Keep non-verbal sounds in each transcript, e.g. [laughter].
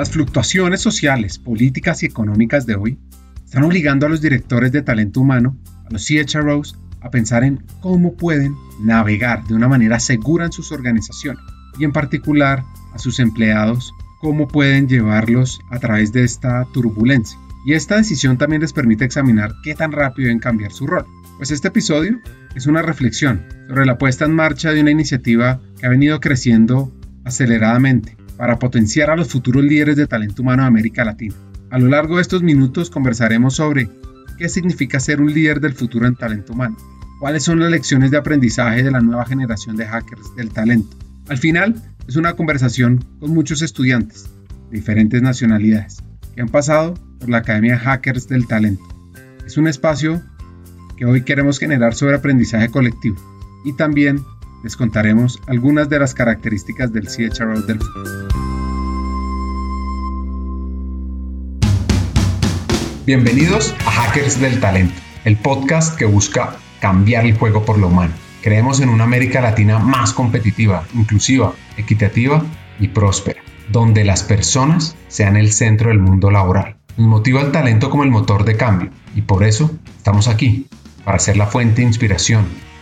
Las fluctuaciones sociales, políticas y económicas de hoy están obligando a los directores de talento humano, a los CHROs, a pensar en cómo pueden navegar de una manera segura en sus organizaciones y en particular a sus empleados, cómo pueden llevarlos a través de esta turbulencia. Y esta decisión también les permite examinar qué tan rápido deben cambiar su rol. Pues este episodio es una reflexión sobre la puesta en marcha de una iniciativa que ha venido creciendo aceleradamente para potenciar a los futuros líderes de talento humano de América Latina. A lo largo de estos minutos conversaremos sobre qué significa ser un líder del futuro en talento humano, cuáles son las lecciones de aprendizaje de la nueva generación de hackers del talento. Al final, es una conversación con muchos estudiantes de diferentes nacionalidades que han pasado por la Academia Hackers del Talento. Es un espacio que hoy queremos generar sobre aprendizaje colectivo y también les contaremos algunas de las características del CHRO del futuro. Bienvenidos a Hackers del Talento, el podcast que busca cambiar el juego por lo humano. Creemos en una América Latina más competitiva, inclusiva, equitativa y próspera, donde las personas sean el centro del mundo laboral. Nos motiva el talento como el motor de cambio y por eso estamos aquí, para ser la fuente de inspiración,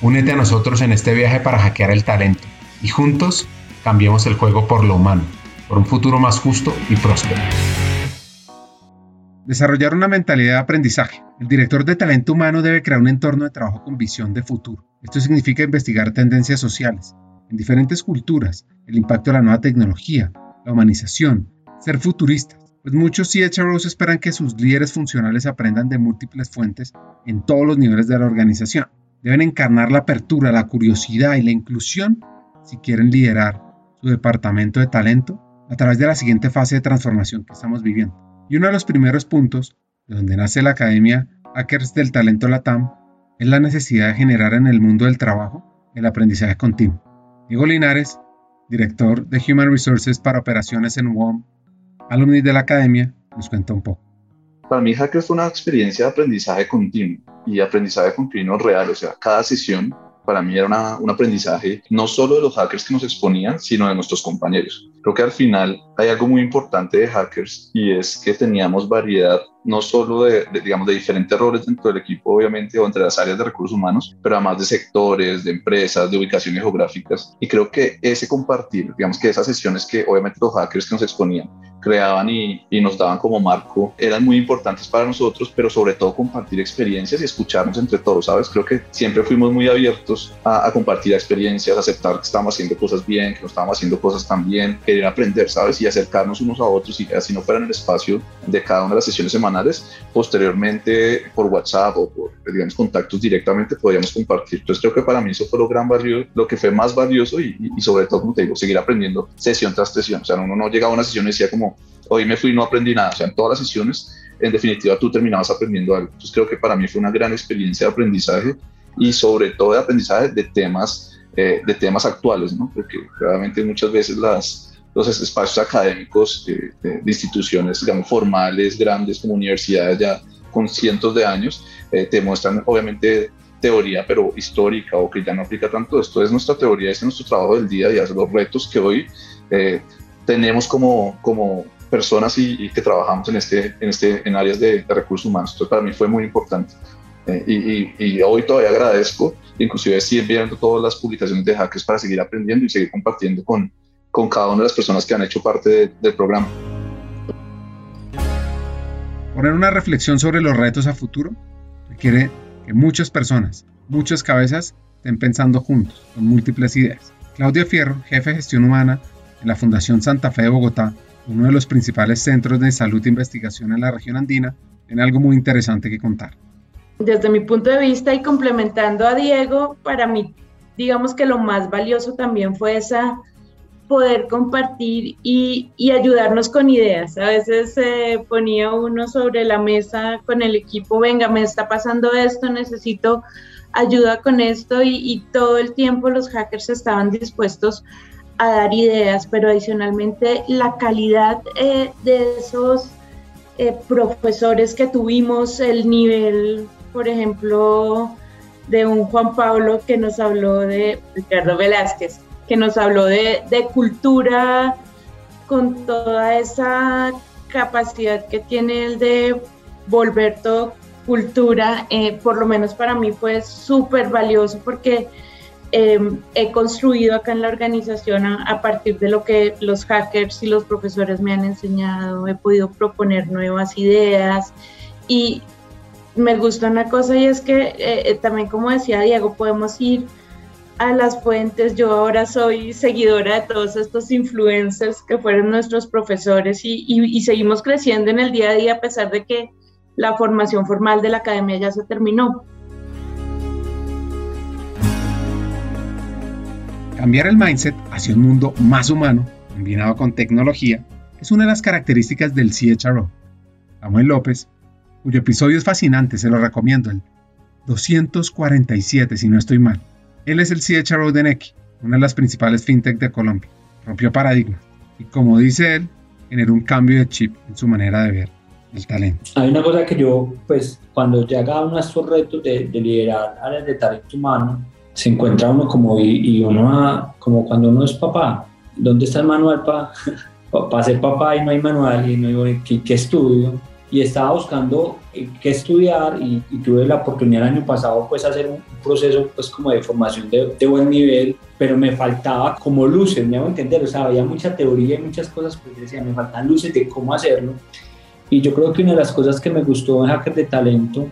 Únete a nosotros en este viaje para hackear el talento y juntos cambiemos el juego por lo humano, por un futuro más justo y próspero. Desarrollar una mentalidad de aprendizaje. El director de talento humano debe crear un entorno de trabajo con visión de futuro. Esto significa investigar tendencias sociales en diferentes culturas, el impacto de la nueva tecnología, la humanización, ser futuristas, pues muchos CHROs esperan que sus líderes funcionales aprendan de múltiples fuentes en todos los niveles de la organización. Deben encarnar la apertura, la curiosidad y la inclusión si quieren liderar su departamento de talento a través de la siguiente fase de transformación que estamos viviendo. Y uno de los primeros puntos de donde nace la Academia Hackers del Talento Latam es la necesidad de generar en el mundo del trabajo el aprendizaje continuo. Diego Linares, director de Human Resources para operaciones en WOM, alumni de la Academia, nos cuenta un poco. Para mí, Hackers fue una experiencia de aprendizaje continuo y aprendizaje continuo real. O sea, cada sesión para mí era un aprendizaje no solo de los hackers que nos exponían, sino de nuestros compañeros. Creo que al final hay algo muy importante de hackers y es que teníamos variedad no solo de, digamos, de diferentes roles dentro del equipo, obviamente, o entre las áreas de recursos humanos, pero además de sectores, de empresas, de ubicaciones geográficas. Y creo que ese compartir, digamos que esas sesiones que obviamente los hackers que nos exponían, creaban y, y, nos daban como marco eran muy importantes para nosotros, pero sobre todo compartir experiencias y escucharnos entre todos, ¿sabes? Creo que siempre fuimos muy abiertos a, a compartir experiencias, a aceptar que estábamos haciendo cosas bien, que no estábamos haciendo cosas tan bien, querer aprender, ¿sabes? Y acercarnos unos a otros y así no fuera en el espacio de cada una de las sesiones semanales, posteriormente por WhatsApp o por, digamos, contactos directamente podríamos compartir. Entonces creo que para mí eso fue lo gran valioso, lo que fue más valioso y, y, sobre todo, como te digo, seguir aprendiendo sesión tras sesión. O sea, uno no llegaba a una sesión y decía como, hoy me fui y no aprendí nada. O sea, en todas las sesiones, en definitiva, tú terminabas aprendiendo algo. Entonces, creo que para mí fue una gran experiencia de aprendizaje y sobre todo de aprendizaje de temas, eh, de temas actuales, ¿no? Porque realmente muchas veces las, los espacios académicos de, instituciones, digamos, formales, grandes como universidades ya con cientos de años, eh, te muestran obviamente teoría, pero histórica o que ya no aplica tanto. Esto es nuestra teoría, este es nuestro trabajo del día a día, los retos que hoy eh, tenemos como, como personas y, y, que trabajamos en, este, en, este, en áreas de, de recursos humanos. Entonces, para mí fue muy importante. Eh, y, y, y, hoy todavía agradezco, inclusive seguir viendo todas las publicaciones de hackers para seguir aprendiendo y seguir compartiendo con, con cada una de las personas que han hecho parte de, del programa. Poner una reflexión sobre los retos a futuro requiere que muchas personas, muchas cabezas estén pensando juntos, con múltiples ideas. Claudia Fierro, jefe de gestión humana en la Fundación Santa Fe de Bogotá, uno de los principales centros de salud e investigación en la región andina, tiene algo muy interesante que contar. Desde mi punto de vista y complementando a Diego, para mí, digamos que lo más valioso también fue esa poder compartir y, ayudarnos con ideas. A veces se ponía uno sobre la mesa con el equipo, venga, me está pasando esto, necesito ayuda con esto y, todo el tiempo los hackers estaban dispuestos a dar ideas, pero adicionalmente la calidad eh, de esos eh, profesores que tuvimos, el nivel, por ejemplo, de un Juan Pablo que nos habló de Ricardo Velázquez, que nos habló de, cultura con toda esa capacidad que tiene el de volver todo cultura, eh, por lo menos para mí fue súper valioso porque em, he construido acá en la organización a, partir de lo que los hackers y los profesores me han enseñado, he podido proponer nuevas ideas y me gusta una cosa y es que eh, eh, también como decía Diego, podemos ir a las fuentes. Yo ahora soy seguidora de todos estos influencers que fueron nuestros profesores y, seguimos creciendo en el día a día a pesar de que la formación formal de la academia ya se terminó. Cambiar el mindset hacia un mundo más humano, combinado con tecnología, es una de las características del CHRO. Samuel López, cuyo episodio es fascinante, se lo recomiendo, el 247 si no estoy mal él es el CHRO de Neki, una de las principales fintech de Colombia. Rompió paradigmas y, como dice él, generó un cambio de chip en su manera de ver el talento. Hay una cosa que yo, pues, cuando llega uno a estos retos de, liderar áreas de talento humano, se encuentra uno como, y, uno, como cuando uno es papá. ¿Dónde está el manual para [laughs] pa ser papá y no hay manual y no hay qué estudio? Y estaba buscando eh, qué estudiar y, tuve la oportunidad el año pasado pues hacer un, proceso pues como de formación de, buen nivel, pero me faltaba como luces, me hago entender, o sea, había mucha teoría y muchas cosas, pues decía, me faltan luces de cómo hacerlo. Y yo creo que una de las cosas que me gustó en Hacker de Talento,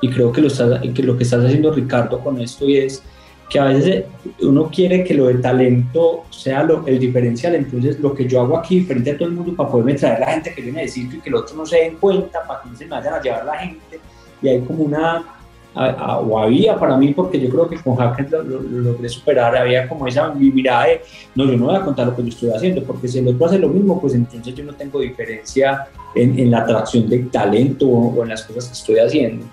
y creo que lo, que lo que estás haciendo Ricardo con esto y es que a veces uno quiere que lo de talento sea lo, el diferencial, entonces lo que yo hago aquí frente a todo el mundo para poderme traer la gente que yo necesito y que el otro no se den cuenta, para que no se me vayan a llevar la gente, y hay como una, o había para mí, porque yo creo que con Hackers lo, logré superar, había como esa mirada de, no, yo no voy a contar lo que yo estoy haciendo, porque si el otro hace lo mismo, pues entonces yo no tengo diferencia en, en la atracción del talento o en las cosas que estoy haciendo.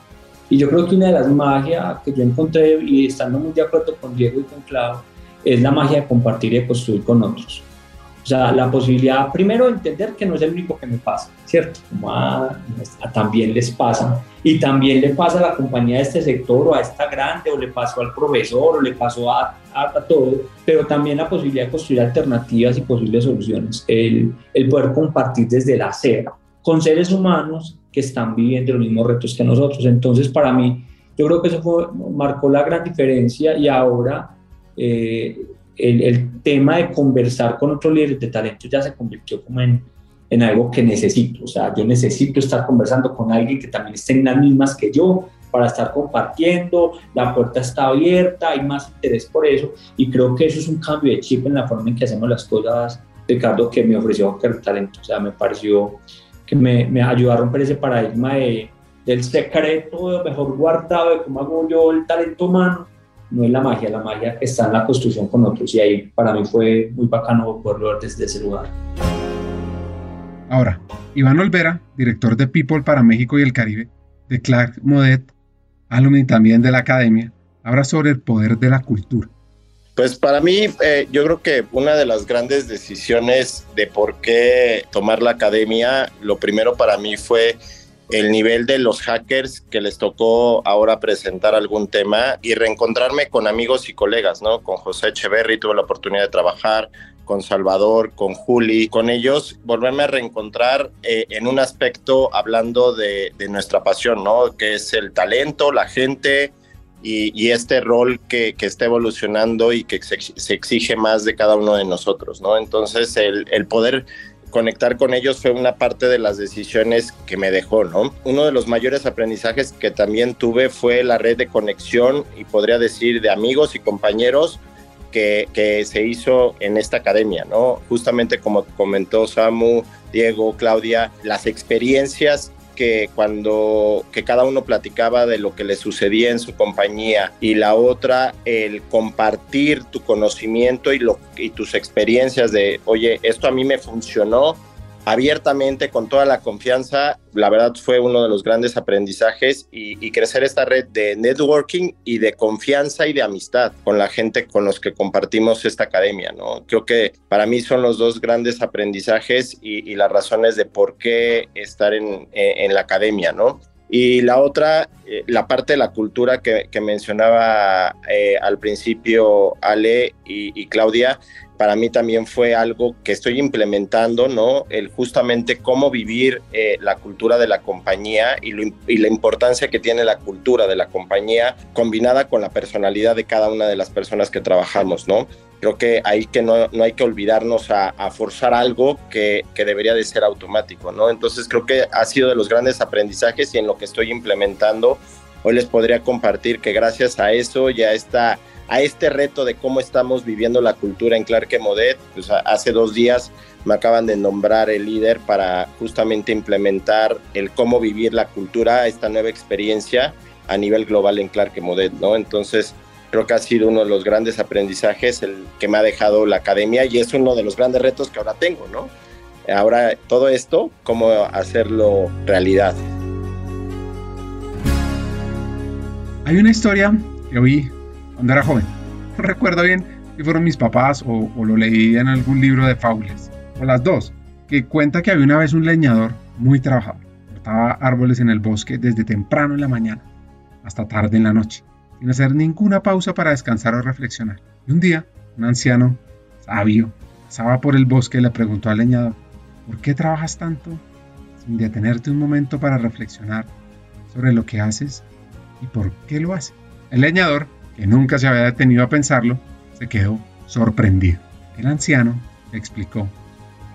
Y yo creo que una de las magias que yo encontré, y estando muy de acuerdo con Diego y con Clau, es la magia de compartir y de construir con otros. O sea, la posibilidad, primero, de entender que no es el único que me pasa, ¿cierto? Como a, también les pasa. Y también le pasa a la compañía de este sector o a esta grande, o le pasó al profesor, o le pasó a, a, todo. Pero también la posibilidad de construir alternativas y posibles soluciones. El, el poder compartir desde la cero con seres humanos que están viviendo los mismos retos que nosotros. Entonces, para mí, yo creo que eso fue, marcó la gran diferencia y ahora eh, el, el, tema de conversar con otros líderes de talento ya se convirtió como en, en algo que necesito. O sea, yo necesito estar conversando con alguien que también esté en las mismas que yo para estar compartiendo, la puerta está abierta, hay más interés por eso y creo que eso es un cambio de chip en la forma en que hacemos las cosas, Ricardo, que me ofreció Talento. O sea, me pareció que me, me ayudó a romper ese paradigma de, del secreto mejor guardado de cómo hago yo el talento humano. No es la magia, la magia está en la construcción con otros y ahí para mí fue muy bacano poderlo ver desde ese lugar. Ahora, Iván Olvera, director de People para México y el Caribe, de Clark Modet, alumni también de la academia, habla sobre el poder de la cultura. Pues para mí, eh, yo creo que una de las grandes decisiones de por qué tomar la academia, lo primero para mí fue el nivel de los hackers que les tocó ahora presentar algún tema y reencontrarme con amigos y colegas, ¿no? Con José Echeverry tuve la oportunidad de trabajar, con Salvador, con Juli, con ellos, volverme a reencontrar eh, en un aspecto hablando de, de, nuestra pasión, ¿no? Que es el talento, la gente, y, este rol que, que, está evolucionando y que se, exige más de cada uno de nosotros, ¿no? Entonces, el, el, poder conectar con ellos fue una parte de las decisiones que me dejó, ¿no? Uno de los mayores aprendizajes que también tuve fue la red de conexión y podría decir de amigos y compañeros que, que se hizo en esta academia, ¿no? Justamente como comentó Samu, Diego, Claudia, las experiencias que cuando que cada uno platicaba de lo que le sucedía en su compañía y la otra el compartir tu conocimiento y, lo, y tus experiencias de, oye, esto a mí me funcionó, abiertamente, con toda la confianza. La verdad fue uno de los grandes aprendizajes y, crecer esta red de networking y de confianza y de amistad con la gente con los que compartimos esta academia, ¿no? Creo que para mí son los dos grandes aprendizajes y, las razones de por qué estar en, la academia, ¿no? Y la otra, eh, la parte de la cultura que, mencionaba eh, al principio Ale y Claudia, para mí también fue algo que estoy implementando, ¿no? El justamente cómo vivir eh, la cultura de la compañía y, la importancia que tiene la cultura de la compañía combinada con la personalidad de cada una de las personas que trabajamos, ¿no? Creo que ahí que no, no hay que olvidarnos a, forzar algo que, que, debería de ser automático, ¿no? Entonces creo que ha sido de los grandes aprendizajes y en lo que estoy implementando, hoy les podría compartir que gracias a eso ya está a este reto de cómo estamos viviendo la cultura en Clark Modet. Pues hace dos días me acaban de nombrar el líder para justamente implementar el cómo vivir la cultura, esta nueva experiencia a nivel global en Clark Modet, ¿no? Entonces, creo que ha sido uno de los grandes aprendizajes el que me ha dejado la academia y es uno de los grandes retos que ahora tengo, ¿no? Ahora todo esto, cómo hacerlo realidad. Hay una historia que oí cuando era joven. [laughs] No recuerdo bien si fueron mis papás o, lo leí en algún libro de fábulas, o las dos, que cuenta que había una vez un leñador muy trabajador. Cortaba árboles en el bosque desde temprano en la mañana hasta tarde en la noche, sin hacer ninguna pausa para descansar o reflexionar. Y un día, un anciano sabio pasaba por el bosque y le preguntó al leñador, ¿por qué trabajas tanto sin detenerte un momento para reflexionar sobre lo que haces y por qué lo haces? El leñador que nunca se había detenido a pensarlo, se quedó sorprendido. El anciano explicó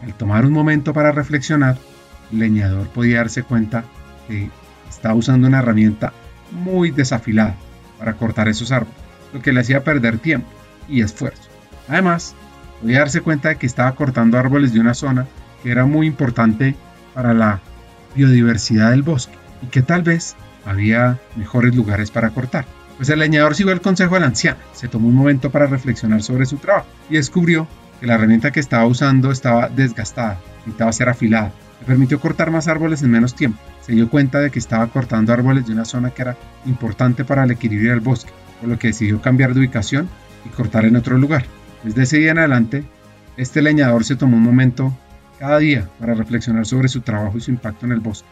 al tomar un momento para reflexionar, el leñador podía darse cuenta que estaba usando una herramienta muy desafilada para cortar esos árboles, lo que le hacía perder tiempo y esfuerzo. Además, podía darse cuenta de que estaba cortando árboles de una zona que era muy importante para la biodiversidad del bosque y que tal vez había mejores lugares para cortar. Pues el leñador siguió el consejo del anciano, se tomó un momento para reflexionar sobre su trabajo y descubrió que la herramienta que estaba usando estaba desgastada, necesitaba ser afilada. Le permitió cortar más árboles en menos tiempo. Se dio cuenta de que estaba cortando árboles de una zona que era importante para el equilibrio del bosque, por lo que decidió cambiar de ubicación y cortar en otro lugar. Desde ese día en adelante, este leñador se tomó un momento cada día para reflexionar sobre su trabajo y su impacto en el bosque.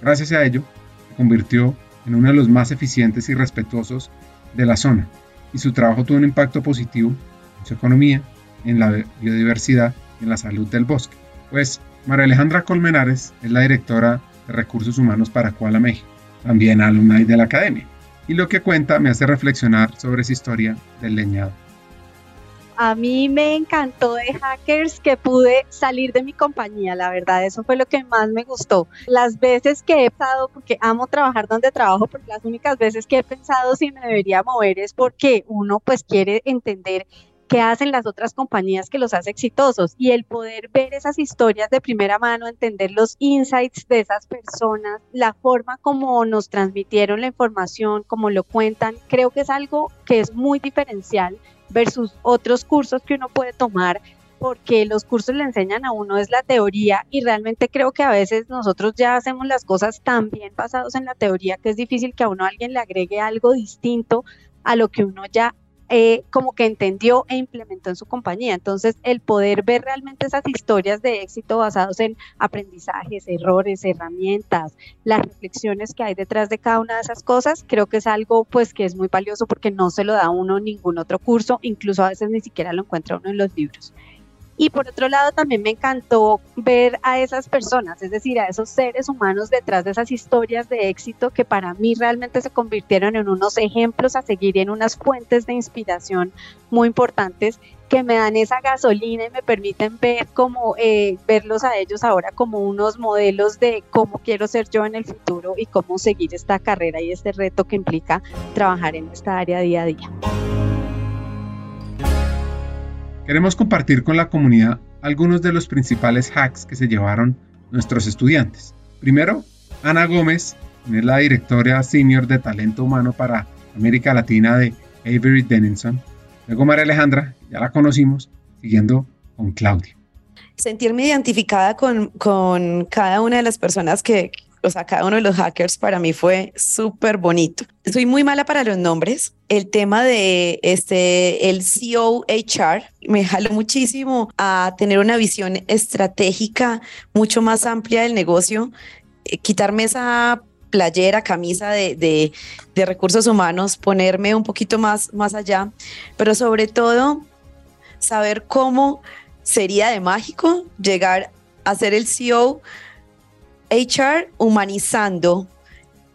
Gracias a ello, se convirtió en uno de los más eficientes y respetuosos de la zona, y su trabajo tuvo un impacto positivo en su economía, en la biodiversidad y en la salud del bosque. Pues María Alejandra Colmenares es la directora de Recursos Humanos para Kuala México, también alumna de la academia, y lo que cuenta me hace reflexionar sobre esa historia del leñado. A mí me encantó de hackers que pude salir de mi compañía, la verdad, eso fue lo que más me gustó. Las veces que he pensado, porque amo trabajar donde trabajo, porque las únicas veces que he pensado si me debería mover es porque uno pues quiere entender qué hacen las otras compañías que los hace exitosos y el poder ver esas historias de primera mano, entender los insights de esas personas, la forma como nos transmitieron la información, como lo cuentan, creo que es algo que es muy diferencial versus otros cursos que uno puede tomar porque los cursos le enseñan a uno es la teoría y realmente creo que a veces nosotros ya hacemos las cosas tan bien basados en la teoría que es difícil que a uno alguien le agregue algo distinto a lo que uno ya eh, como que entendió e implementó en su compañía. Entonces, el poder ver realmente esas historias de éxito basados en aprendizajes, errores, herramientas, las reflexiones que hay detrás de cada una de esas cosas, creo que es algo pues que es muy valioso porque no se lo da uno ningún otro curso, incluso a veces ni siquiera lo encuentra uno en los libros. Y por otro lado, también me encantó ver a esas personas, es decir, a esos seres humanos detrás de esas historias de éxito que para mí realmente se convirtieron en unos ejemplos a seguir y en unas fuentes de inspiración muy importantes que me dan esa gasolina y me permiten ver como eh, verlos a ellos ahora como unos modelos de cómo quiero ser yo en el futuro y cómo seguir esta carrera y este reto que implica trabajar en esta área día a día. Queremos compartir con la comunidad algunos de los principales hacks que se llevaron nuestros estudiantes. Primero, Ana Gómez, es la directora senior de talento humano para América Latina de Avery Dennison. Luego María Alejandra, ya la conocimos, siguiendo con Claudia. Sentirme identificada con, con cada una de las personas que, o sea, cada uno de los hackers para mí fue súper bonito. Soy muy mala para los nombres. El tema de este, el CEO HR me jaló muchísimo a tener una visión estratégica mucho más amplia del negocio, eh, quitarme esa playera, camisa de, de, de, recursos humanos, ponerme un poquito más, más allá, pero sobre todo saber cómo sería de mágico llegar a ser el CEO HR humanizando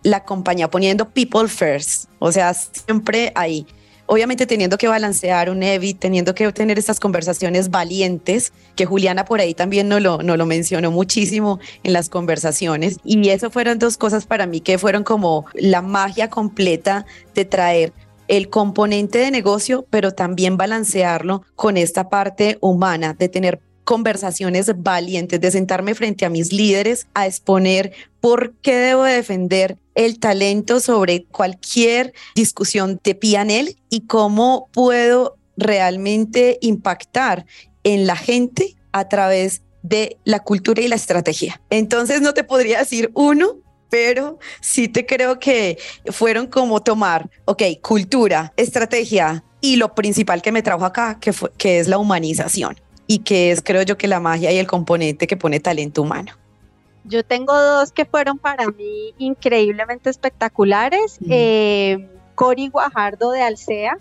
la compañía, poniendo people first, o sea, siempre ahí. Obviamente teniendo que balancear un EVI, teniendo que tener estas conversaciones valientes, que Juliana por ahí también no lo, no lo mencionó muchísimo en las conversaciones. Y eso fueron dos cosas para mí que fueron como la magia completa de traer el componente de negocio, pero también balancearlo con esta parte humana, de tener conversaciones valientes, de sentarme frente a mis líderes a exponer por qué debo defender el talento sobre cualquier discusión de PNL y cómo puedo realmente impactar en la gente a través de la cultura y la estrategia. Entonces no te podría decir uno, pero sí te creo que fueron como tomar, ok, cultura, estrategia y lo principal que me trajo acá, que, fue, que es la humanización y que es creo yo que la magia y el componente que pone talento humano. Yo tengo dos que fueron para mí increíblemente espectaculares. Eh, Cori Guajardo de Alsea,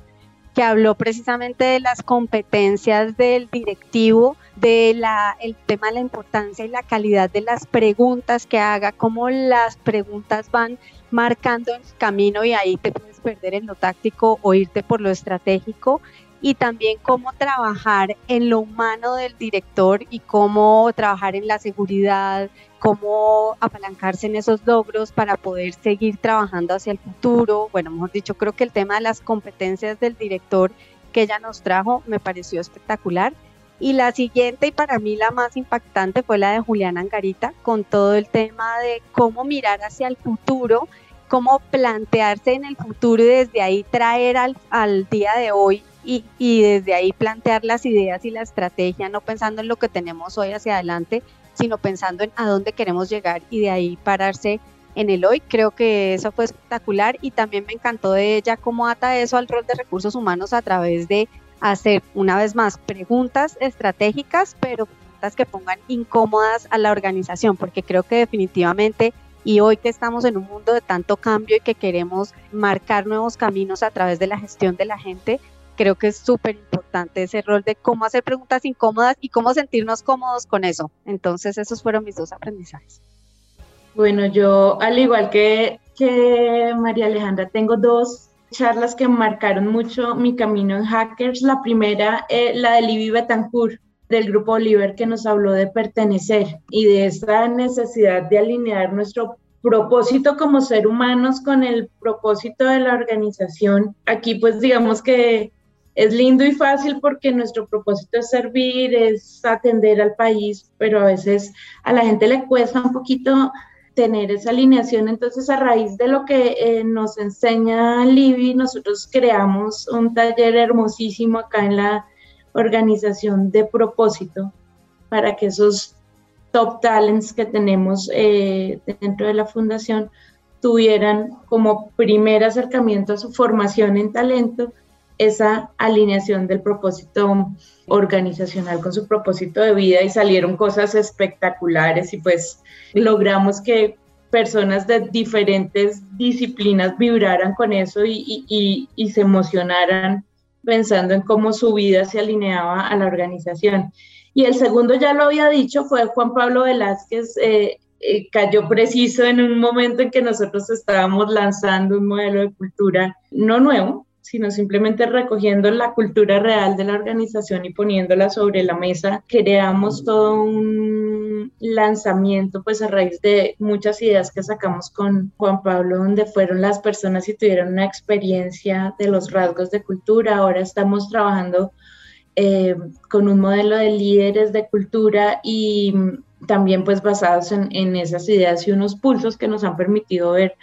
que habló precisamente de las competencias del directivo, de la, el tema de la importancia y la calidad de las preguntas que haga, cómo las preguntas van marcando el camino y ahí te puedes perder en lo táctico o irte por lo estratégico y también cómo trabajar en lo humano del director y cómo trabajar en la seguridad, cómo apalancarse en esos logros para poder seguir trabajando hacia el futuro. Bueno, mejor dicho, creo que el tema de las competencias del director que ella nos trajo me pareció espectacular. Y la siguiente y para mí la más impactante fue la de Julián Angarita con todo el tema de cómo mirar hacia el futuro, cómo plantearse en el futuro y desde ahí traer al, al día de hoy y, desde ahí plantear las ideas y la estrategia, no pensando en lo que tenemos hoy hacia adelante, sino pensando en a dónde queremos llegar y de ahí pararse en el hoy. Creo que eso fue espectacular y también me encantó de ella cómo ata eso al rol de recursos humanos a través de hacer una vez más preguntas estratégicas, pero preguntas que pongan incómodas a la organización, porque creo que definitivamente y hoy que estamos en un mundo de tanto cambio y que queremos marcar nuevos caminos a través de la gestión de la gente, creo que es súper importante ese rol de cómo hacer preguntas incómodas y cómo sentirnos cómodos con eso. Entonces, esos fueron mis dos aprendizajes. Bueno, yo, al igual que, que María Alejandra, tengo dos charlas que marcaron mucho mi camino en Hackers. La primera, eh, la de Libby Betancourt, del grupo Oliver, que nos habló de pertenecer y de esta necesidad de alinear nuestro propósito como ser humanos con el propósito de la organización. Aquí pues digamos que es lindo y fácil porque nuestro propósito es servir, es atender al país, pero a veces a la gente le cuesta un poquito tener esa alineación. Entonces, a raíz de lo que eh, nos enseña Libby, nosotros creamos un taller hermosísimo acá en la organización de propósito para que esos top talents que tenemos eh, dentro de la fundación tuvieran como primer acercamiento a su formación en talento esa alineación del propósito organizacional con su propósito de vida y salieron cosas espectaculares y pues logramos que personas de diferentes disciplinas vibraran con eso y, se emocionaran pensando en cómo su vida se alineaba a la organización. Y el segundo, ya lo había dicho, fue Juan Pablo Velázquez. Eh, eh, cayó preciso en un momento en que nosotros estábamos lanzando un modelo de cultura no nuevo, sino simplemente recogiendo la cultura real de la organización y poniéndola sobre la mesa. Creamos todo un lanzamiento pues a raíz de muchas ideas que sacamos con Juan Pablo, donde fueron las personas y tuvieron una experiencia de los rasgos de cultura. Ahora estamos trabajando eh, con un modelo de líderes de cultura y también pues basados en, en, esas ideas y unos pulsos que nos han permitido ver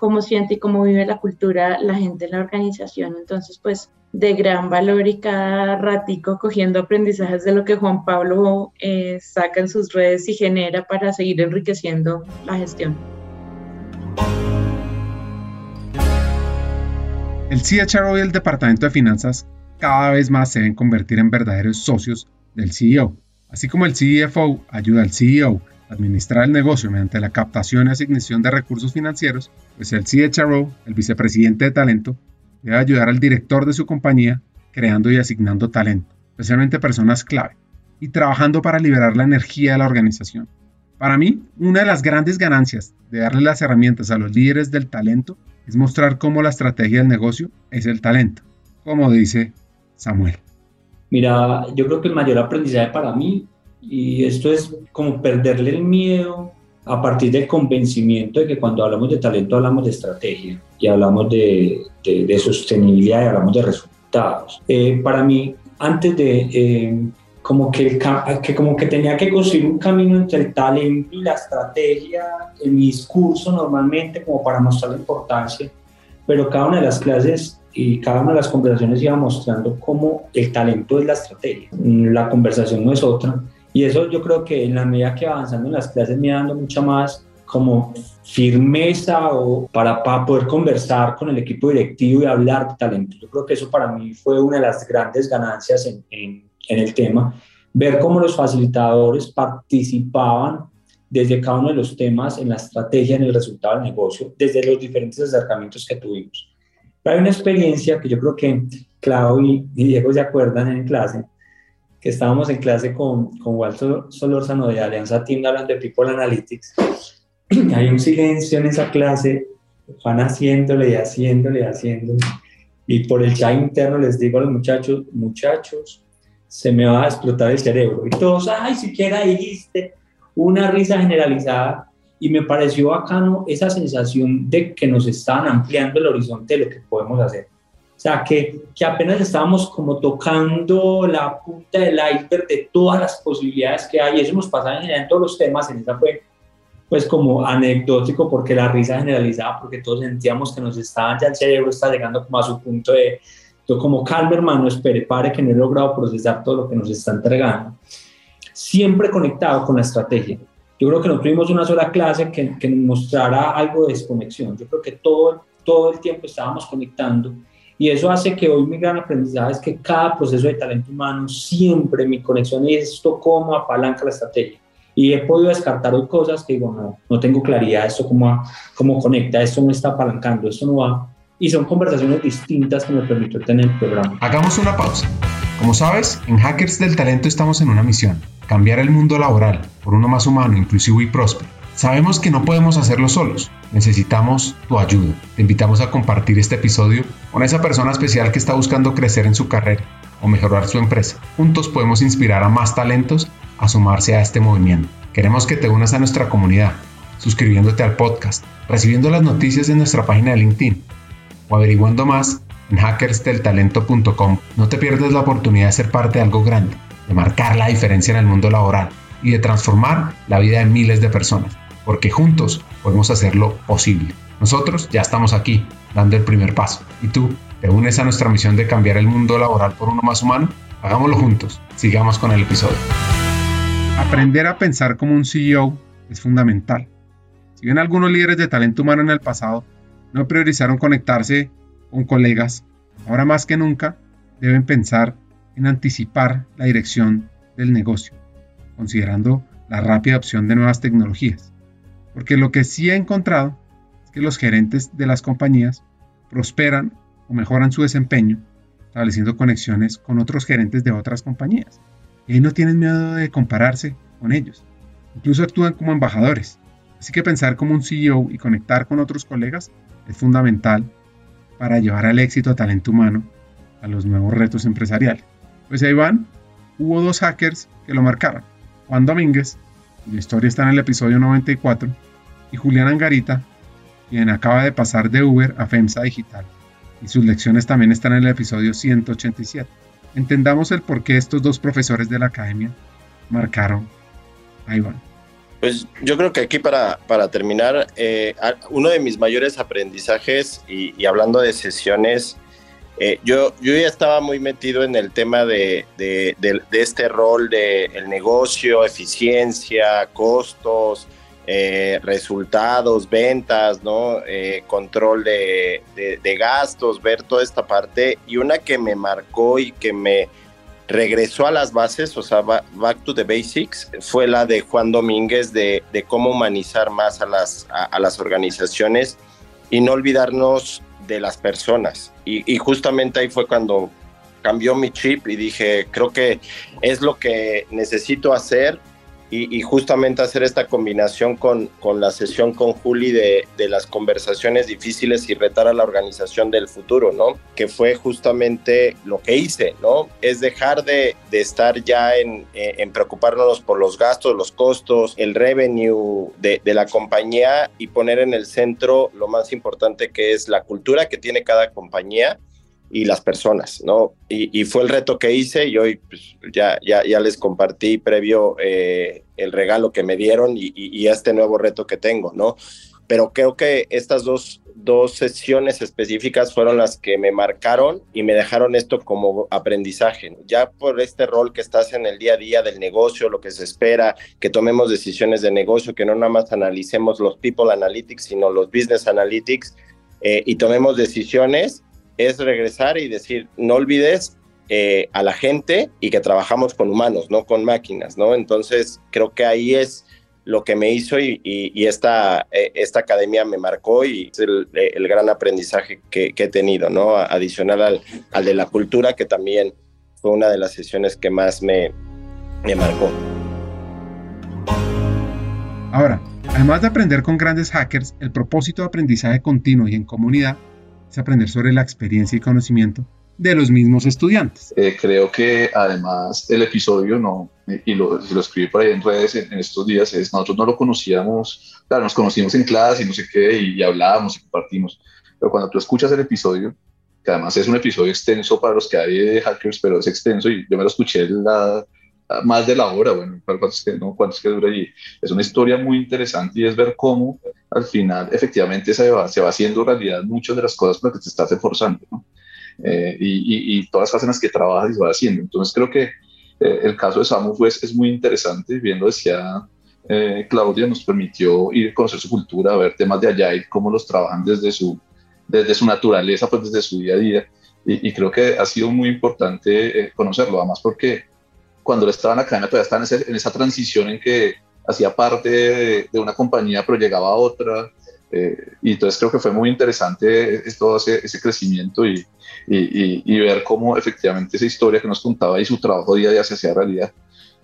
cómo siente y cómo vive la cultura la gente en la organización. Entonces pues de gran valor y cada ratico cogiendo aprendizajes de lo que Juan Pablo eh, saca en sus redes y genera para seguir enriqueciendo la gestión. El CHRO y el Departamento de Finanzas cada vez más se deben convertir en verdaderos socios del CEO. Así como el CFO ayuda al CEO administrar el negocio mediante la captación y asignación de recursos financieros, pues el CHRO, el vicepresidente de talento, debe ayudar al director de su compañía creando y asignando talento, especialmente personas clave, y trabajando para liberar la energía de la organización. Para mí, una de las grandes ganancias de darle las herramientas a los líderes del talento es mostrar cómo la estrategia del negocio es el talento, como dice Samuel. Mira, yo creo que el mayor aprendizaje para mí, y esto es como perderle el miedo a partir del convencimiento de que cuando hablamos de talento hablamos de estrategia y hablamos de, de, sostenibilidad y hablamos de resultados. Eh, para mí, antes de eh, como que, que, como que tenía que construir un camino entre el talento y la estrategia en mi discurso normalmente como para mostrar la importancia, pero cada una de las clases y cada una de las conversaciones iba mostrando cómo el talento es la estrategia, la conversación no es otra. Y eso yo creo que en la medida que avanzando en las clases me dando mucha más como firmeza o para, para, poder conversar con el equipo directivo y hablar de talento. Yo creo que eso para mí fue una de las grandes ganancias en, en, en el tema, ver cómo los facilitadores participaban desde cada uno de los temas en la estrategia, en el resultado del negocio, desde los diferentes acercamientos que tuvimos. Pero hay una experiencia que yo creo que Claudio y Diego se acuerdan en clase, que estábamos en clase con, con Walter Solórzano de Alianza Team hablando de People Analytics. [clears throat] Hay un silencio en esa clase, van haciéndole y haciéndole y haciéndole. Y por el chat interno les digo a los muchachos, muchachos, se me va a explotar el cerebro. Y todos, ay, siquiera dijiste una risa generalizada. Y me pareció bacano esa sensación de que nos estaban ampliando el horizonte de lo que podemos hacer. O sea, que, que apenas estábamos como tocando la punta del iceberg de todas las posibilidades que hay. Eso nos pasa en general en todos los temas. En esa fue pues como anecdótico porque la risa generalizada, porque todos sentíamos que nos estaban, ya el cerebro está llegando como a su punto de, como calma hermano, espere, pare que no he logrado procesar todo lo que nos está entregando. Siempre conectado con la estrategia. Yo creo que no tuvimos una sola clase que, que mostrara algo de desconexión. Yo creo que todo, todo el tiempo estábamos conectando y eso hace que hoy mi gran aprendizaje es que cada proceso de talento humano siempre mi conexión es esto cómo apalanca la estrategia y he podido descartar hoy cosas que digo, no, no tengo claridad, esto cómo, cómo conecta, esto no está apalancando, esto no va. Y son conversaciones distintas que me permitió tener el programa. Hagamos una pausa. Como sabes, en Hackers del Talento estamos en una misión, cambiar el mundo laboral por uno más humano, inclusivo y próspero. Sabemos que no podemos hacerlo solos, necesitamos tu ayuda. Te invitamos a compartir este episodio con esa persona especial que está buscando crecer en su carrera o mejorar su empresa. Juntos podemos inspirar a más talentos a sumarse a este movimiento. Queremos que te unas a nuestra comunidad, suscribiéndote al podcast, recibiendo las noticias en nuestra página de LinkedIn o averiguando más en hackersdeltalento.com. No te pierdas la oportunidad de ser parte de algo grande, de marcar la diferencia en el mundo laboral y de transformar la vida de miles de personas, porque juntos podemos hacerlo posible. Nosotros ya estamos aquí, dando el primer paso. ¿Y tú? ¿Te unes a nuestra misión de cambiar el mundo laboral por uno más humano? Hagámoslo juntos. Sigamos con el episodio. Aprender a pensar como un CEO es fundamental. Si bien algunos líderes de talento humano en el pasado no priorizaron conectarse con colegas, ahora más que nunca deben pensar en anticipar la dirección del negocio, considerando la rápida opción de nuevas tecnologías. Porque lo que sí he encontrado que los gerentes de las compañías prosperan o mejoran su desempeño estableciendo conexiones con otros gerentes de otras compañías y no tienen miedo de compararse con ellos. Incluso actúan como embajadores. Así que pensar como un CEO y conectar con otros colegas es fundamental para llevar al éxito a talento humano a los nuevos retos empresariales. Pues ahí van, hubo dos hackers que lo marcaron. Juan Domínguez, cuya historia está en el episodio 94, y Julián Angarita, quien acaba de pasar de Uber a FEMSA Digital. Y sus lecciones también están en el episodio 187 entendamos el por qué estos dos profesores de la academia marcaron a Iván. Pues yo creo que aquí para, para terminar, eh, uno de mis mayores aprendizajes y, hablando de sesiones, eh, yo, yo ya estaba muy metido en el tema de, de, este rol de el negocio, eficiencia, costos, eh, resultados, ventas, ¿no? control de, de gastos, ver toda esta parte. Y una que me marcó y que me regresó a las bases, o sea, back to the basics, fue la de Juan Domínguez de, cómo humanizar más a las, a, las organizaciones y no olvidarnos de las personas. Y, justamente ahí fue cuando cambió mi chip y dije, creo que es lo que necesito hacer y, justamente hacer esta combinación con, con la sesión con Juli de, de, las conversaciones difíciles y retar a la organización del futuro, ¿no? Que fue justamente lo que hice, ¿no? Es dejar de, de estar ya en, eh, en, preocuparnos por los gastos, los costos, el revenue de, de la compañía y poner en el centro lo más importante que es la cultura que tiene cada compañía y las personas, ¿no? Y, fue el reto que hice y hoy pues, ya, ya, ya les compartí previo eh, el regalo que me dieron y, este nuevo reto que tengo, ¿no? Pero creo que estas dos, dos sesiones específicas fueron las que me marcaron y me dejaron esto como aprendizaje. Ya por este rol que estás en el día a día del negocio, lo que se espera, que tomemos decisiones de negocio, que no nada más analicemos los people analytics, sino los business analytics eh, y tomemos decisiones es regresar y decir, no olvides eh, a la gente y que trabajamos con humanos, no con máquinas, ¿no? Entonces, creo que ahí es lo que me hizo y, esta, eh, esta academia me marcó y es el, gran aprendizaje que, he tenido, ¿no? Adicional al, al, de la cultura, que también fue una de las sesiones que más me, me marcó. Ahora, además de aprender con grandes hackers, el propósito de aprendizaje continuo y en comunidad es aprender sobre la experiencia y conocimiento de los mismos estudiantes. Eh, creo que además el episodio no, y lo, lo escribí por ahí en redes en, estos días, es nosotros no lo conocíamos, claro, nos conocimos en clase y no sé qué, y, hablábamos y compartimos, pero cuando tú escuchas el episodio, que además es un episodio extenso para los que hay de hackers, pero es extenso y yo me lo escuché la, más de la hora, bueno, cuántos que, no, cuántos que dura allí. Es una historia muy interesante y es ver cómo al final efectivamente se va, se va haciendo realidad muchas de las cosas por las que te estás esforzando, ¿no? Eh, y, y, todas las cosas en las que trabajas y se va haciendo. Entonces creo que eh, el caso de Samu fue, es muy interesante, viendo decía eh, Claudia, nos permitió ir a conocer su cultura, ver temas de allá y cómo los trabajan desde su, desde su naturaleza, pues desde su día a día. Y, y creo que ha sido muy importante conocerlo, además porque cuando él estaba en la academia todavía estaba en, esa transición en que hacía parte de, una compañía pero llegaba a otra. Eh, y entonces creo que fue muy interesante todo ese, ese crecimiento y, y, y, ver cómo efectivamente esa historia que nos contaba y su trabajo día a día se hacía realidad.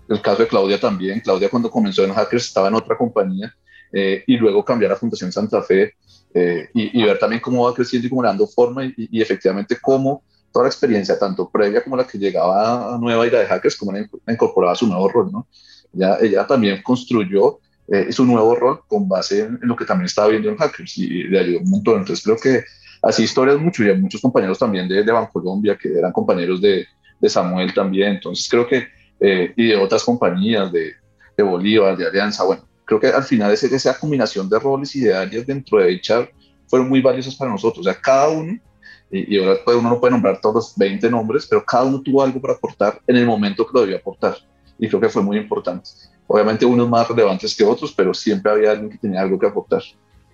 El caso de Claudia también. Claudia cuando comenzó en Hackers estaba en otra compañía eh, y luego cambió a Fundación Santa Fe eh, y, ver también cómo va creciendo y cómo dando forma y, efectivamente cómo toda la experiencia, tanto previa como la que llegaba a nueva era de hackers, como la incorporaba su nuevo rol, ¿no? Ya, ella también construyó eh, su nuevo rol con base en, lo que también estaba viendo en hackers y le ayudó un montón. Entonces creo que así historias mucho y hay muchos compañeros también de, de Bancolombia que eran compañeros de, de Samuel también. Entonces creo que, eh, y de otras compañías, de, de Bolívar, de Alianza, bueno, creo que al final ese, esa combinación de roles y de áreas dentro de HR fueron muy valiosas para nosotros. O sea, cada uno y, ahora uno no puede nombrar todos los 20 nombres, pero cada uno tuvo algo para aportar en el momento que lo debía aportar. Y creo que fue muy importante. Obviamente unos más relevantes que otros, pero siempre había alguien que tenía algo que aportar.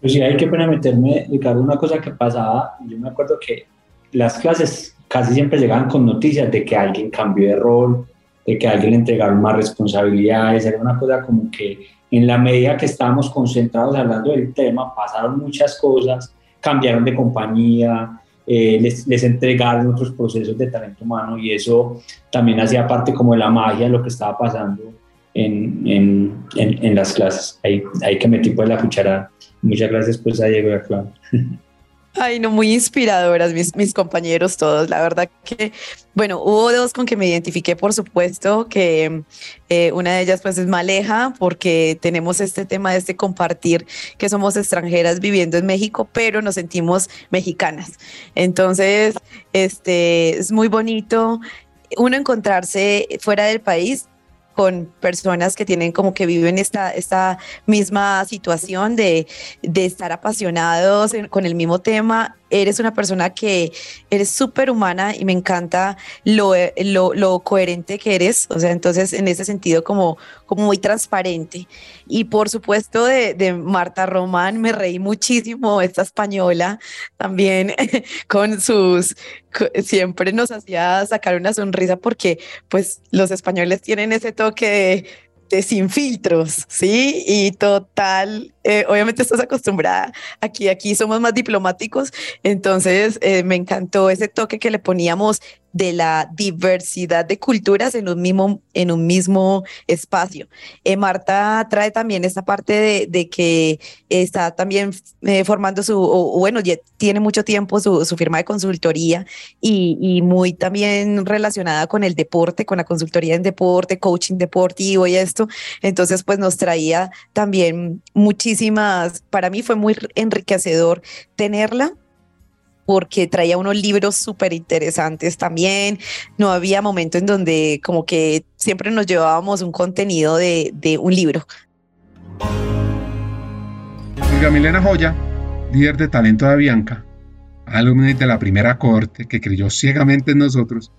Pues sí, hay que pena meterme, Ricardo, una cosa que pasaba, yo me acuerdo que las clases casi siempre llegaban con noticias de que alguien cambió de rol, de que alguien le entregaron más responsabilidades, era una cosa como que en la medida que estábamos concentrados hablando del tema, pasaron muchas cosas, cambiaron de compañía, eh, les, les, entregaron otros procesos de talento humano y eso también hacía parte como de la magia de lo que estaba pasando en, en, en, las clases. Ahí, ahí que metí pues la cuchara. Muchas gracias pues a Diego y a Claudio. [laughs] Ay, no, muy inspiradoras mis, compañeros todos. La verdad que, bueno, hubo dos con que me identifiqué, por supuesto, que eh, una de ellas pues es Maleja, porque tenemos este tema de este compartir que somos extranjeras viviendo en México, pero nos sentimos mexicanas. Entonces, este, es muy bonito uno encontrarse fuera del país con personas que tienen como que viven esta, esta misma situación de, de estar apasionados con el mismo tema eres una persona que eres súper humana y me encanta lo, lo, lo, coherente que eres, o sea, entonces en ese sentido como, como muy transparente. Y por supuesto de, de Marta Román me reí muchísimo, esta española también [laughs] con sus, siempre nos hacía sacar una sonrisa porque pues los españoles tienen ese toque de sin filtros, ¿sí? Y total, eh, obviamente estás acostumbrada, aquí, aquí somos más diplomáticos, entonces eh, me encantó ese toque que le poníamos de la diversidad de culturas en un mismo, en un mismo espacio. Eh, Marta trae también esta parte de, que está también eh, formando su, bueno, ya tiene mucho tiempo su, firma de consultoría y, muy también relacionada con el deporte, con la consultoría en deporte, coaching deportivo y esto. Entonces, pues nos traía también muchísimas, para mí fue muy enriquecedor tenerla porque traía unos libros súper interesantes también. No había momento en donde como que siempre nos llevábamos un contenido de, un libro. Olga Milena Joya, líder de talento de Avianca, alumna de la primera corte que creyó ciegamente en nosotros,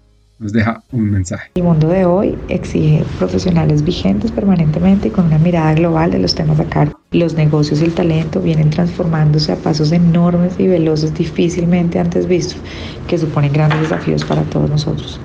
nos deja un mensaje. El mundo de hoy exige profesionales vigentes permanentemente y con una mirada global de los temas a cargo. Los negocios y el talento vienen transformándose a pasos enormes y veloces difícilmente antes vistos, que suponen grandes desafíos para todos nosotros.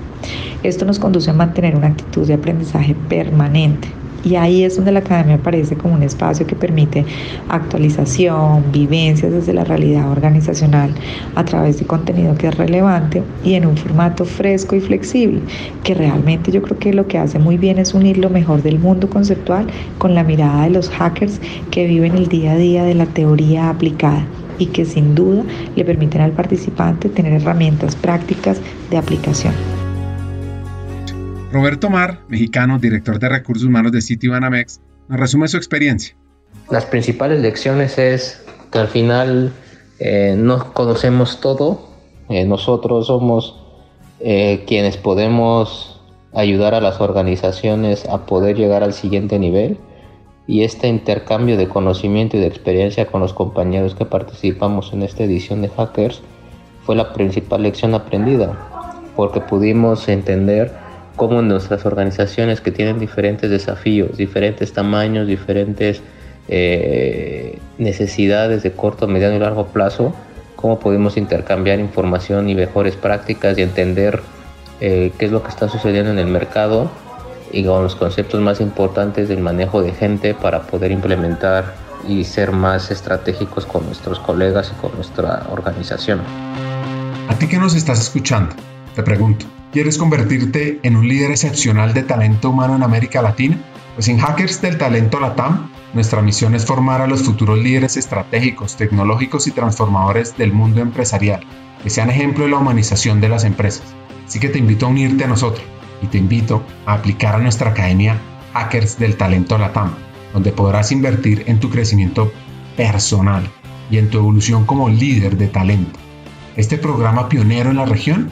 Esto nos conduce a mantener una actitud de aprendizaje permanente y ahí es donde la academia aparece como un espacio que permite actualización, vivencias desde la realidad organizacional a través de contenido que es relevante y en un formato fresco y flexible, que realmente yo creo que lo que hace muy bien es unir lo mejor del mundo conceptual con la mirada de los hackers que viven el día a día de la teoría aplicada y que sin duda le permiten al participante tener herramientas prácticas de aplicación. Roberto Mar, mexicano, director de recursos humanos de Citibanamex, nos resume su experiencia. Las principales lecciones es que al final eh, no conocemos todo, eh, nosotros somos eh, quienes podemos ayudar a las organizaciones a poder llegar al siguiente nivel y este intercambio de conocimiento y de experiencia con los compañeros que participamos en esta edición de Hackers fue la principal lección aprendida porque pudimos entender cómo nuestras organizaciones que tienen diferentes desafíos, diferentes tamaños, diferentes eh, necesidades de corto, mediano y largo plazo, cómo podemos intercambiar información y mejores prácticas y entender eh, qué es lo que está sucediendo en el mercado y con los conceptos más importantes del manejo de gente para poder implementar y ser más estratégicos con nuestros colegas y con nuestra organización. A ti que nos estás escuchando, te pregunto, ¿Quieres convertirte en un líder excepcional de talento humano en América Latina? Pues en Hackers del Talento Latam, nuestra misión es formar a los futuros líderes estratégicos, tecnológicos y transformadores del mundo empresarial, que sean ejemplo de la humanización de las empresas. Así que te invito a unirte a nosotros y te invito a aplicar a nuestra academia Hackers del Talento Latam, donde podrás invertir en tu crecimiento personal y en tu evolución como líder de talento. Este programa pionero en la región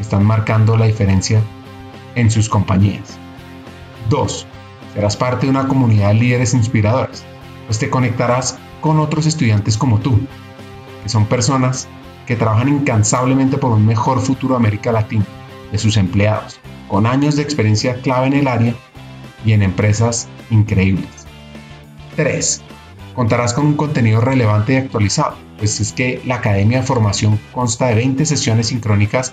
están marcando la diferencia en sus compañías. 2. Serás parte de una comunidad de líderes inspiradores, pues te conectarás con otros estudiantes como tú, que son personas que trabajan incansablemente por un mejor futuro de América Latina, de sus empleados, con años de experiencia clave en el área y en empresas increíbles. 3. Contarás con un contenido relevante y actualizado, pues es que la Academia de Formación consta de 20 sesiones sincrónicas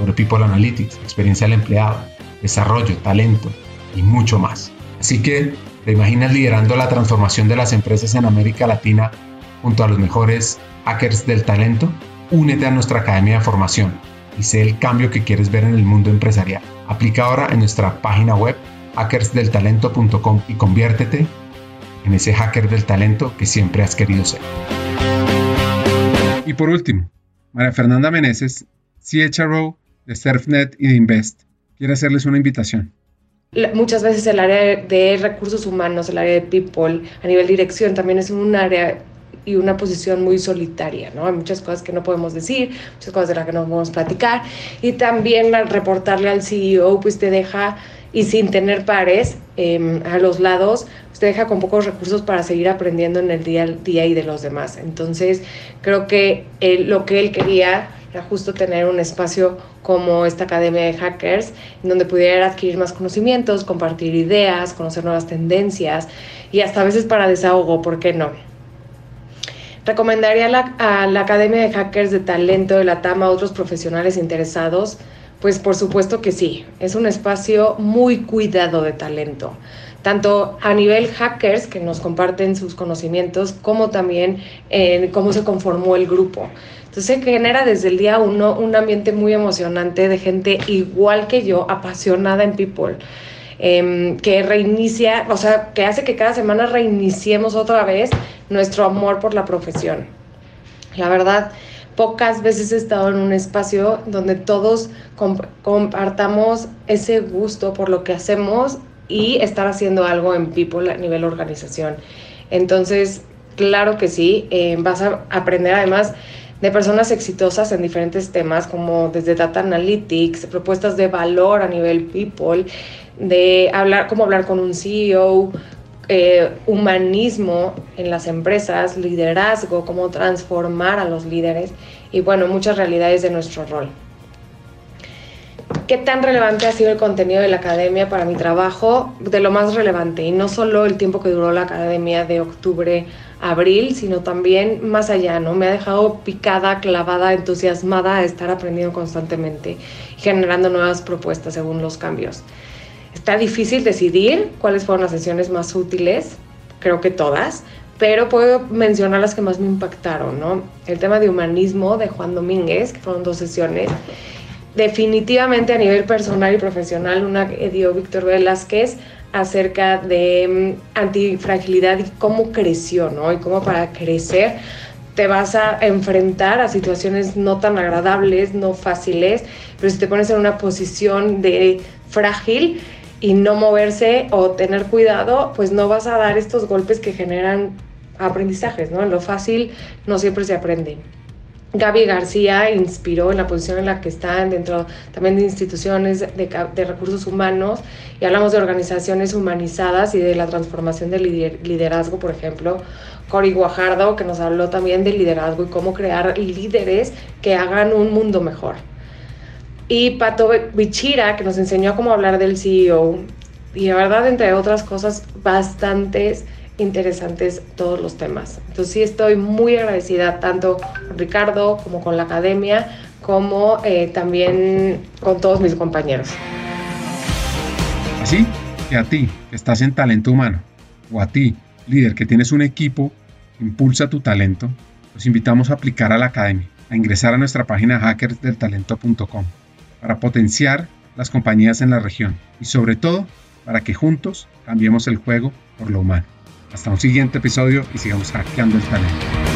sobre People Analytics, experiencia del empleado, desarrollo, talento y mucho más. Así que, ¿te imaginas liderando la transformación de las empresas en América Latina junto a los mejores hackers del talento? Únete a nuestra academia de formación y sé el cambio que quieres ver en el mundo empresarial. Aplica ahora en nuestra página web hackersdeltalento.com y conviértete en ese hacker del talento que siempre has querido ser. Y por último, María Fernanda Meneses, CHRO de SurfNet y de Invest, quiere hacerles una invitación. Muchas veces el área de recursos humanos, el área de people, a nivel dirección, también es un área y una posición muy solitaria, ¿no? Hay muchas cosas que no podemos decir, muchas cosas de las que no podemos platicar y también reportarle al CEO pues te deja y sin tener pares em, a los lados, usted deja con pocos recursos para seguir aprendiendo en el día a día y de los demás. Entonces, creo que lo que él quería era justo tener un espacio como esta academia de hackers, donde pudiera adquirir más conocimientos, compartir ideas, conocer nuevas tendencias y hasta a veces para desahogo, ¿por qué no? Recomendaría la, a la Academia de Hackers de Talento de la TAM a otros profesionales interesados pues por supuesto que sí, es un espacio muy cuidado de talento, tanto a nivel hackers que nos comparten sus conocimientos, como también en cómo se conformó el grupo. Entonces se genera desde el día uno un ambiente muy emocionante de gente igual que yo, apasionada en People. Em, que reinicia, o sea, que hace que cada semana reiniciemos otra vez nuestro amor por la profesión. La verdad, pocas veces he estado en un espacio donde todos compartamos ese gusto por lo que hacemos y estar haciendo algo en People a nivel organización. Entonces, claro que sí, eh, vas a aprender además de personas exitosas en diferentes temas como desde data analytics, propuestas de valor a nivel people, de hablar cómo hablar con un CEO, eh, humanismo en las empresas, liderazgo, cómo transformar a los líderes y bueno, muchas realidades de nuestro rol. ¿Qué tan relevante ha sido el contenido de la academia para mi trabajo? De lo más relevante, y no solo el tiempo que duró la academia de octubre a abril, sino también más allá, ¿no? Me ha dejado picada, clavada, entusiasmada a estar aprendiendo constantemente y generando nuevas propuestas según los cambios. Está difícil decidir cuáles fueron las sesiones más útiles, creo que todas, pero puedo mencionar las que más me impactaron, ¿no? El tema de humanismo de Juan Domínguez, que fueron dos sesiones. Definitivamente a nivel personal y profesional, una que dio Víctor Velázquez acerca de mm, antifragilidad y cómo creció, ¿no? Y cómo para crecer te vas a enfrentar a situaciones no tan agradables, no fáciles, pero si te pones en una posición de frágil, y no moverse o tener cuidado, pues no vas a dar estos golpes que generan aprendizajes, ¿no? En lo fácil no siempre se aprende. Gaby García inspiró en la posición en la que están dentro también de instituciones de, de, recursos humanos y hablamos de organizaciones humanizadas y de la transformación del liderazgo, por ejemplo. Cory Guajardo, que nos habló también del liderazgo y cómo crear líderes que hagan un mundo mejor y Pato Bichira, que nos enseñó cómo hablar del CEO. Y la verdad, entre otras cosas, bastantes interesantes todos los temas. Entonces sí estoy muy agradecida tanto con Ricardo como con la academia, como eh, también con todos mis compañeros. Así que a ti, que estás en talento humano, o a ti, líder, que tienes un equipo, impulsa tu talento, los invitamos a aplicar a la academia, a ingresar a nuestra página hackersdeltalento.com para potenciar las compañías en la región y sobre todo para que juntos cambiemos el juego por lo humano. Hasta un siguiente episodio y sigamos hackeando el talento.